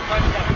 قلبه